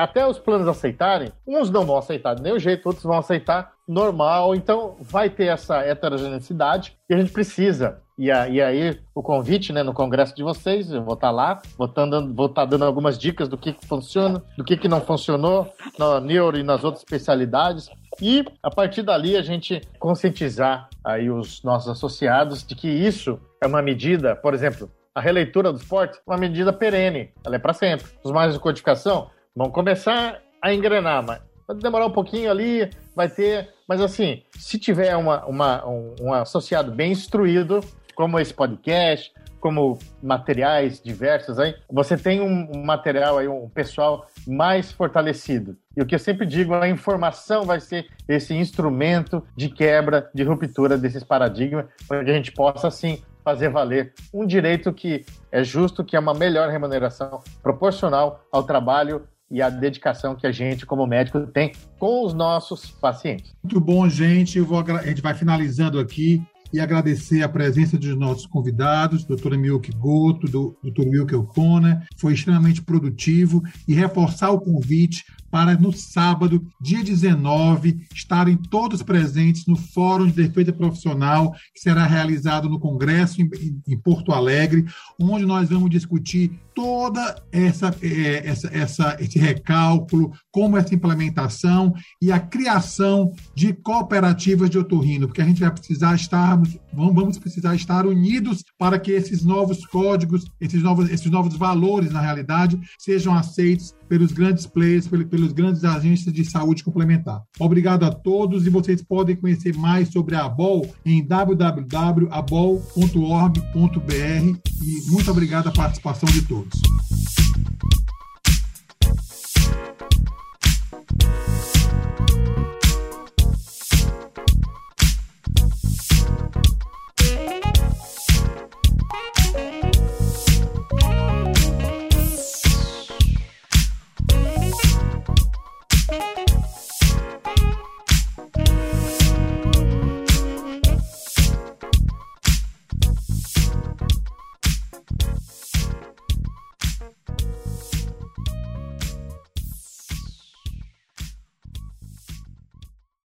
até os planos aceitarem. Uns não vão aceitar de nenhum jeito, outros vão aceitar normal. Então vai ter essa heterogeneidade e a gente precisa. E, a, e aí, o convite né, no congresso de vocês, eu vou estar lá, vou estar dando, vou estar dando algumas dicas do que, que funciona, do que, que não funcionou na neuro e nas outras especialidades. E a partir dali a gente conscientizar aí os nossos associados de que isso é uma medida, por exemplo, a releitura do esporte, uma medida perene, ela é para sempre. Os mais de codificação vão começar a engrenar, mas vai demorar um pouquinho ali, vai ter, mas assim, se tiver uma, uma um, um associado bem instruído, como esse podcast, como materiais diversos aí, você tem um, um material aí, um pessoal mais fortalecido. E o que eu sempre digo, a informação vai ser esse instrumento de quebra, de ruptura desses paradigmas, para que a gente possa, assim, fazer valer um direito que é justo, que é uma melhor remuneração proporcional ao trabalho e a dedicação que a gente, como médico, tem com os nossos pacientes. Muito bom, gente. Vou, a gente vai finalizando aqui e agradecer a presença dos nossos convidados, doutora Milk Goto, do Dr. Wilke O'Connor, foi extremamente produtivo e reforçar o convite para no sábado, dia 19, estarem todos presentes no Fórum de Defesa Profissional, que será realizado no Congresso em, Porto Alegre, onde nós vamos discutir toda essa, é, essa, essa, esse recálculo, como essa implementação e a criação de cooperativas de otorrino, porque a gente vai precisar estar, vamos precisar estar unidos para que esses novos códigos, esses novos, esses novos valores, na realidade, sejam aceitos pelos grandes players, pelos grandes agentes de saúde complementar. Obrigado a todos e vocês podem conhecer mais sobre a ABOL em www.abol.org.br e muito obrigado a participação de todos.